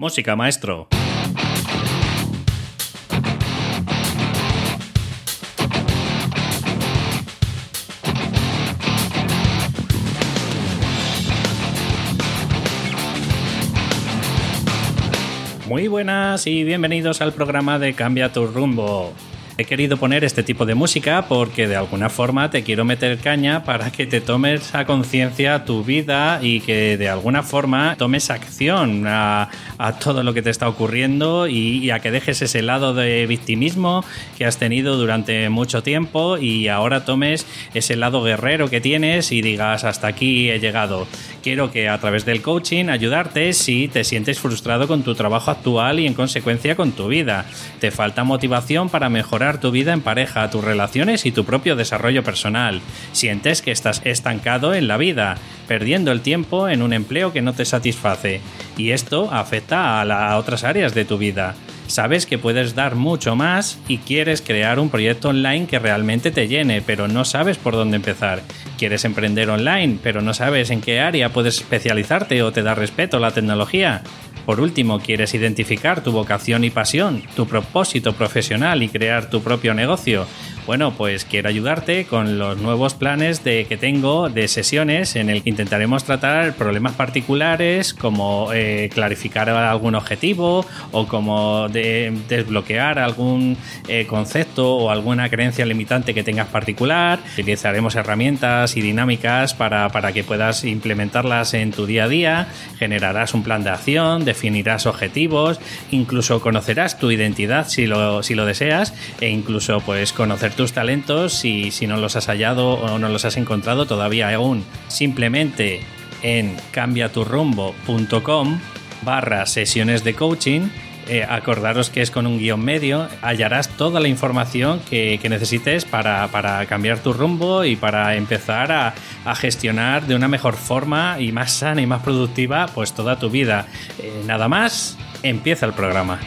Música, maestro. Muy buenas y bienvenidos al programa de Cambia tu rumbo. He querido poner este tipo de música porque de alguna forma te quiero meter caña para que te tomes a conciencia tu vida y que de alguna forma tomes acción a, todo lo que te está ocurriendo y, a que dejes ese lado de victimismo que has tenido durante mucho tiempo y ahora tomes ese lado guerrero que tienes y digas hasta aquí he llegado. Quiero que a través del coaching ayudarte si te sientes frustrado con tu trabajo actual y en consecuencia con tu vida. Te falta motivación para mejorar tu vida en pareja, tus relaciones y tu propio desarrollo personal. Sientes que estás estancado en la vida, perdiendo el tiempo en un empleo que no te satisface. Y esto afecta a, a otras áreas de tu vida. Sabes que puedes dar mucho más y quieres crear un proyecto online que realmente te llene, pero no sabes por dónde empezar. Quieres emprender online, pero no sabes en qué área puedes especializarte o te da respeto la tecnología. Por último, quieres identificar tu vocación y pasión, tu propósito profesional y crear tu propio negocio. Bueno, pues quiero ayudarte con los nuevos planes de, que tengo de sesiones en el que intentaremos tratar problemas particulares como eh, clarificar algún objetivo o como desbloquear algún eh, concepto o alguna creencia limitante que tengas particular. Utilizaremos herramientas y dinámicas para, para que puedas implementarlas en tu día a día. Generarás un plan de acción, definirás objetivos, incluso conocerás tu identidad si lo, si lo deseas e incluso pues conocer tus talentos y si no los has hallado o no los has encontrado todavía aún. Simplemente en cambiaturrumbo.com barra sesiones de coaching eh, acordaros que es con un guion medio, hallarás toda la información que, necesites para, cambiar tu rumbo y para empezar a, gestionar de una mejor forma y más sana y más productiva pues toda tu vida. Eh, nada más, empieza el programa.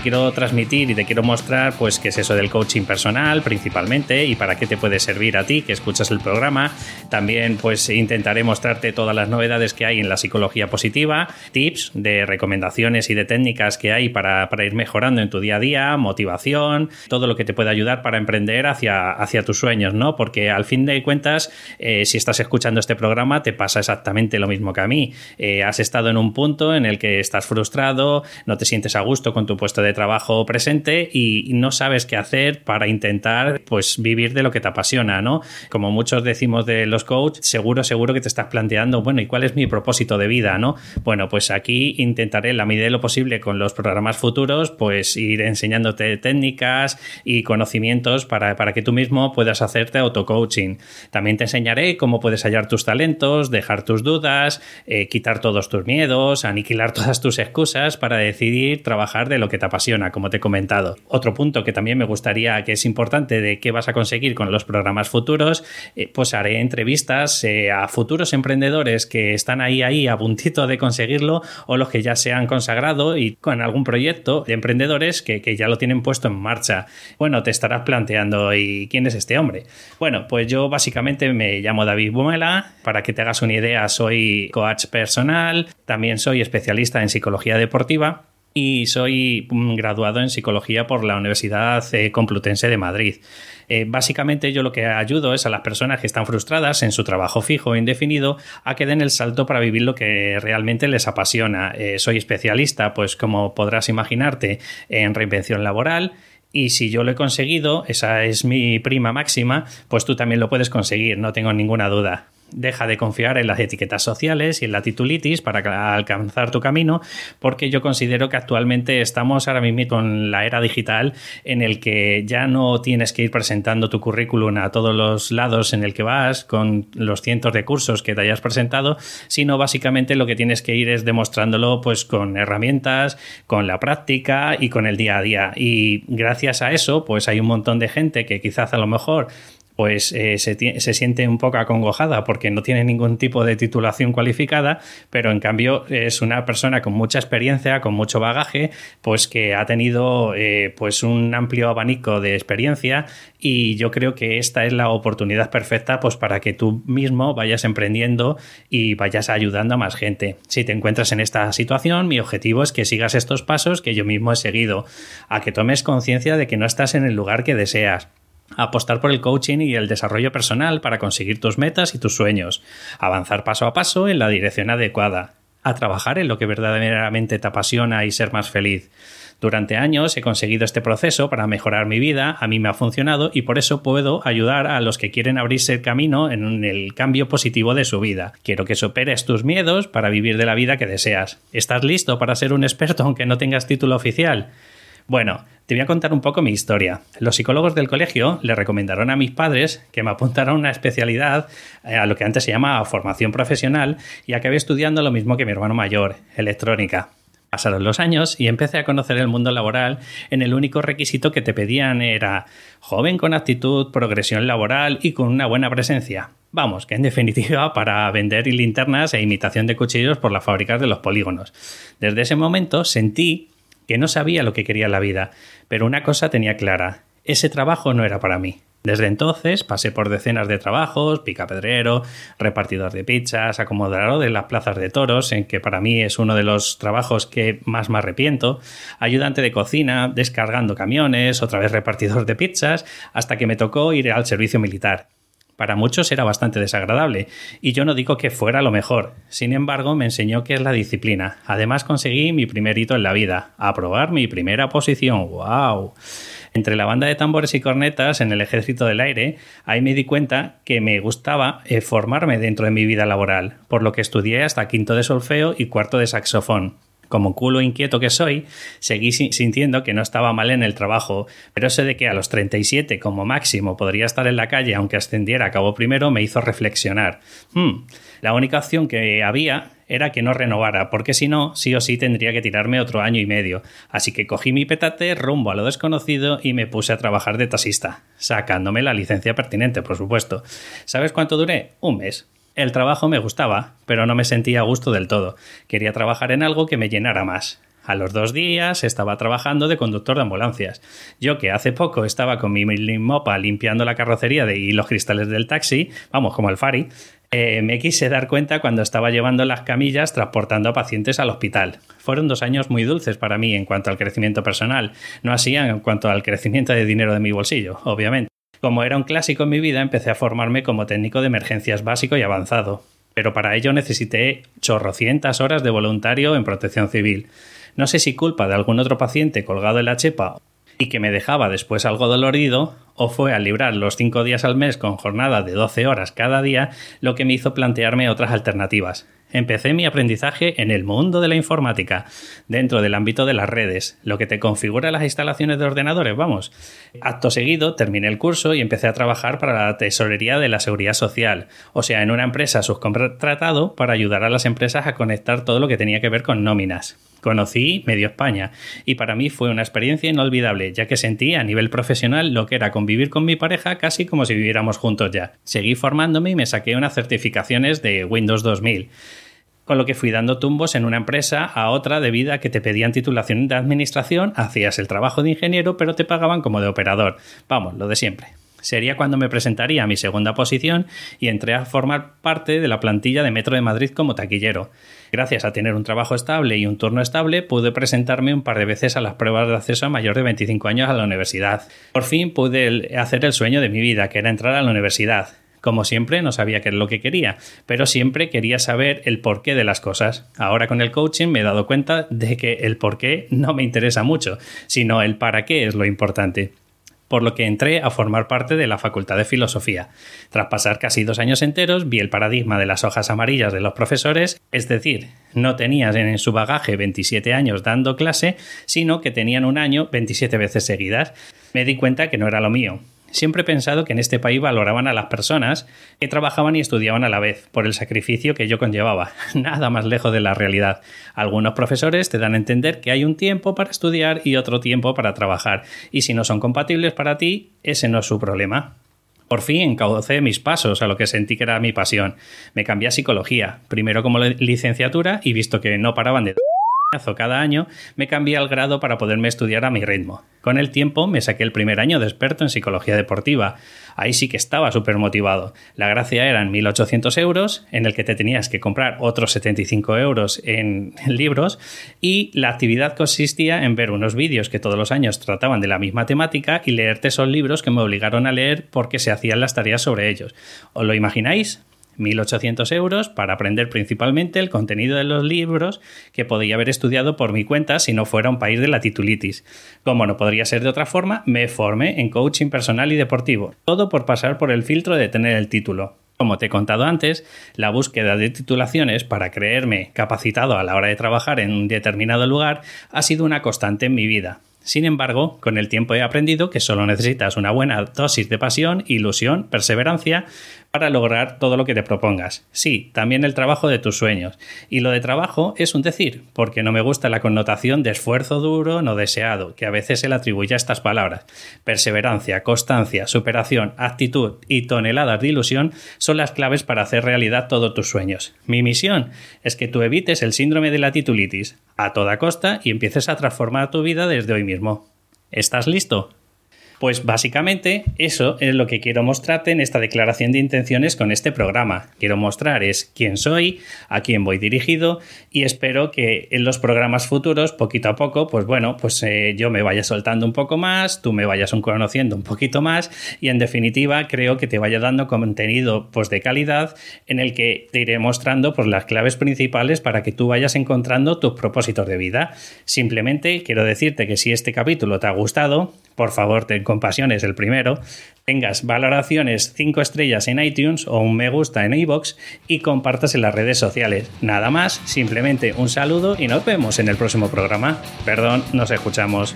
Quiero transmitir y te quiero mostrar pues qué es eso del coaching personal principalmente y para qué te puede servir a ti que escuchas el programa. También pues intentaré mostrarte todas las novedades que hay en la psicología positiva, tips de recomendaciones y de técnicas que hay para, ir mejorando en tu día a día, motivación, todo lo que te puede ayudar para emprender hacia, hacia tus sueños, ¿no? Porque al fin de cuentas, eh, si estás escuchando este programa, te pasa exactamente lo mismo que a mí. Eh, has estado en un punto en el que estás frustrado, no te sientes a gusto con tu puesto de trabajo presente y no sabes qué hacer para intentar pues vivir de lo que te apasiona, ¿no? Como muchos decimos de los coaches, seguro, seguro que te estás planteando, bueno, ¿y cuál es mi propósito de vida, no? Bueno, pues aquí intentaré en la medida de lo posible con los programas futuros, pues ir enseñándote técnicas y conocimientos para, para que tú mismo puedas hacerte auto-coaching. También te enseñaré cómo puedes hallar tus talentos, dejar tus dudas, eh, quitar todos tus miedos, aniquilar todas tus excusas para decidir trabajar de lo que te apasiona como te he comentado. Otro punto que también me gustaría que es importante de qué vas a conseguir con los programas futuros, eh, pues haré entrevistas eh, a futuros emprendedores que están ahí, ahí a puntito de conseguirlo o los que ya se han consagrado y con algún proyecto de emprendedores que, que ya lo tienen puesto en marcha. Bueno, te estarás planteando, ¿y quién es este hombre? Bueno, pues yo básicamente me llamo David Bumela. Para que te hagas una idea, soy coach personal, también soy especialista en psicología deportiva y soy graduado en psicología por la Universidad eh, Complutense de Madrid. Eh, básicamente yo lo que ayudo es a las personas que están frustradas en su trabajo fijo e indefinido a que den el salto para vivir lo que realmente les apasiona. Eh, soy especialista, pues como podrás imaginarte, en reinvención laboral. Y si yo lo he conseguido, esa es mi prima máxima, pues tú también lo puedes conseguir, no tengo ninguna duda deja de confiar en las etiquetas sociales y en la titulitis para alcanzar tu camino, porque yo considero que actualmente estamos ahora mismo con la era digital en el que ya no tienes que ir presentando tu currículum a todos los lados en el que vas con los cientos de cursos que te hayas presentado, sino básicamente lo que tienes que ir es demostrándolo pues con herramientas, con la práctica y con el día a día. Y gracias a eso, pues hay un montón de gente que quizás a lo mejor pues eh, se, se, siente un poco acongojada porque no tiene ningún tipo de titulación cualificada, pero en cambio es una persona con mucha experiencia, con mucho bagaje, pues que ha tenido eh, pues un amplio abanico de experiencia y yo creo que esta es la oportunidad perfecta pues para que tú mismo vayas emprendiendo y vayas ayudando a más gente. Si te encuentras en esta situación, mi objetivo es que sigas estos pasos que yo mismo he seguido, a que tomes conciencia de que no estás en el lugar que deseas apostar por el coaching y el desarrollo personal para conseguir tus metas y tus sueños, avanzar paso a paso en la dirección adecuada, a trabajar en lo que verdaderamente te apasiona y ser más feliz. Durante años he conseguido este proceso para mejorar mi vida, a mí me ha funcionado y por eso puedo ayudar a los que quieren abrirse el camino en el cambio positivo de su vida. Quiero que superes tus miedos para vivir de la vida que deseas. ¿Estás listo para ser un experto aunque no tengas título oficial? Bueno, te voy a contar un poco mi historia. Los psicólogos del colegio le recomendaron a mis padres que me apuntaran a una especialidad, eh, a lo que antes se llama formación profesional, y acabé estudiando lo mismo que mi hermano mayor, electrónica. Pasaron los años y empecé a conocer el mundo laboral en el único requisito que te pedían era joven con actitud, progresión laboral y con una buena presencia. Vamos, que en definitiva para vender linternas e imitación de cuchillos por las fábricas de los polígonos. Desde ese momento sentí que no sabía lo que quería en la vida, pero una cosa tenía clara, ese trabajo no era para mí. Desde entonces pasé por decenas de trabajos, picapedrero, repartidor de pizzas, acomodador de las plazas de toros, en que para mí es uno de los trabajos que más me arrepiento, ayudante de cocina, descargando camiones, otra vez repartidor de pizzas, hasta que me tocó ir al servicio militar. Para muchos era bastante desagradable, y yo no digo que fuera lo mejor. Sin embargo, me enseñó qué es la disciplina. Además, conseguí mi primer hito en la vida, aprobar mi primera posición. ¡Wow! Entre la banda de tambores y cornetas en el ejército del aire, ahí me di cuenta que me gustaba eh, formarme dentro de mi vida laboral, por lo que estudié hasta quinto de solfeo y cuarto de saxofón como culo inquieto que soy, seguí sintiendo que no estaba mal en el trabajo, pero eso de que a los 37 como máximo podría estar en la calle aunque ascendiera a cabo primero me hizo reflexionar. Hmm, la única opción que había era que no renovara, porque si no, sí o sí tendría que tirarme otro año y medio. Así que cogí mi petate rumbo a lo desconocido y me puse a trabajar de taxista, sacándome la licencia pertinente, por supuesto. ¿Sabes cuánto duré? Un mes. El trabajo me gustaba, pero no me sentía a gusto del todo. Quería trabajar en algo que me llenara más. A los dos días estaba trabajando de conductor de ambulancias. Yo que hace poco estaba con mi mopa limpiando la carrocería de, y los cristales del taxi, vamos, como el Fari, eh, me quise dar cuenta cuando estaba llevando las camillas transportando a pacientes al hospital. Fueron dos años muy dulces para mí en cuanto al crecimiento personal, no así en cuanto al crecimiento de dinero de mi bolsillo, obviamente. Como era un clásico en mi vida, empecé a formarme como técnico de emergencias básico y avanzado. Pero para ello necesité chorrocientas horas de voluntario en protección civil. No sé si culpa de algún otro paciente colgado en la chepa y que me dejaba después algo dolorido, o fue al librar los cinco días al mes con jornada de 12 horas cada día lo que me hizo plantearme otras alternativas empecé mi aprendizaje en el mundo de la informática, dentro del ámbito de las redes, lo que te configura las instalaciones de ordenadores, vamos. Acto seguido terminé el curso y empecé a trabajar para la tesorería de la seguridad social, o sea, en una empresa subcontratado para ayudar a las empresas a conectar todo lo que tenía que ver con nóminas. Conocí Medio España y para mí fue una experiencia inolvidable, ya que sentí a nivel profesional lo que era convivir con mi pareja casi como si viviéramos juntos ya. Seguí formándome y me saqué unas certificaciones de Windows 2000 con lo que fui dando tumbos en una empresa a otra debido a que te pedían titulación de administración, hacías el trabajo de ingeniero, pero te pagaban como de operador. Vamos, lo de siempre. Sería cuando me presentaría a mi segunda posición y entré a formar parte de la plantilla de Metro de Madrid como taquillero. Gracias a tener un trabajo estable y un turno estable, pude presentarme un par de veces a las pruebas de acceso a mayor de 25 años a la universidad. Por fin pude hacer el sueño de mi vida, que era entrar a la universidad. Como siempre, no sabía qué es lo que quería, pero siempre quería saber el porqué de las cosas. Ahora con el coaching me he dado cuenta de que el porqué no me interesa mucho, sino el para qué es lo importante por lo que entré a formar parte de la Facultad de Filosofía. Tras pasar casi dos años enteros, vi el paradigma de las hojas amarillas de los profesores, es decir, no tenían en su bagaje 27 años dando clase, sino que tenían un año 27 veces seguidas. Me di cuenta que no era lo mío, Siempre he pensado que en este país valoraban a las personas que trabajaban y estudiaban a la vez, por el sacrificio que yo conllevaba. Nada más lejos de la realidad. Algunos profesores te dan a entender que hay un tiempo para estudiar y otro tiempo para trabajar, y si no son compatibles para ti, ese no es su problema. Por fin encaucé mis pasos a lo que sentí que era mi pasión. Me cambié a psicología, primero como licenciatura y visto que no paraban de cada año, me cambié al grado para poderme estudiar a mi ritmo. Con el tiempo me saqué el primer año de experto en psicología deportiva. Ahí sí que estaba súper motivado. La gracia eran 1.800 euros, en el que te tenías que comprar otros 75 euros en libros, y la actividad consistía en ver unos vídeos que todos los años trataban de la misma temática y leerte esos libros que me obligaron a leer porque se hacían las tareas sobre ellos. ¿Os lo imagináis? 1.800 euros para aprender principalmente el contenido de los libros que podía haber estudiado por mi cuenta si no fuera un país de la titulitis. Como no podría ser de otra forma, me formé en coaching personal y deportivo, todo por pasar por el filtro de tener el título. Como te he contado antes, la búsqueda de titulaciones para creerme capacitado a la hora de trabajar en un determinado lugar ha sido una constante en mi vida. Sin embargo, con el tiempo he aprendido que solo necesitas una buena dosis de pasión, ilusión, perseverancia para lograr todo lo que te propongas. Sí, también el trabajo de tus sueños. Y lo de trabajo es un decir, porque no me gusta la connotación de esfuerzo duro no deseado, que a veces se le atribuye a estas palabras. Perseverancia, constancia, superación, actitud y toneladas de ilusión son las claves para hacer realidad todos tus sueños. Mi misión es que tú evites el síndrome de la titulitis a toda costa y empieces a transformar tu vida desde hoy mismo. ¿Estás listo? Pues básicamente eso es lo que quiero mostrarte en esta declaración de intenciones con este programa. Quiero mostrar es quién soy, a quién voy dirigido y espero que en los programas futuros, poquito a poco, pues bueno, pues eh, yo me vaya soltando un poco más, tú me vayas conociendo un poquito más y en definitiva creo que te vaya dando contenido pues de calidad en el que te iré mostrando pues las claves principales para que tú vayas encontrando tus propósitos de vida. Simplemente quiero decirte que si este capítulo te ha gustado, por favor ten compasión, es el primero, tengas valoraciones 5 estrellas en iTunes o un me gusta en iBox y compartas en las redes sociales. Nada más, simplemente un saludo y nos vemos en el próximo programa. Perdón, nos escuchamos.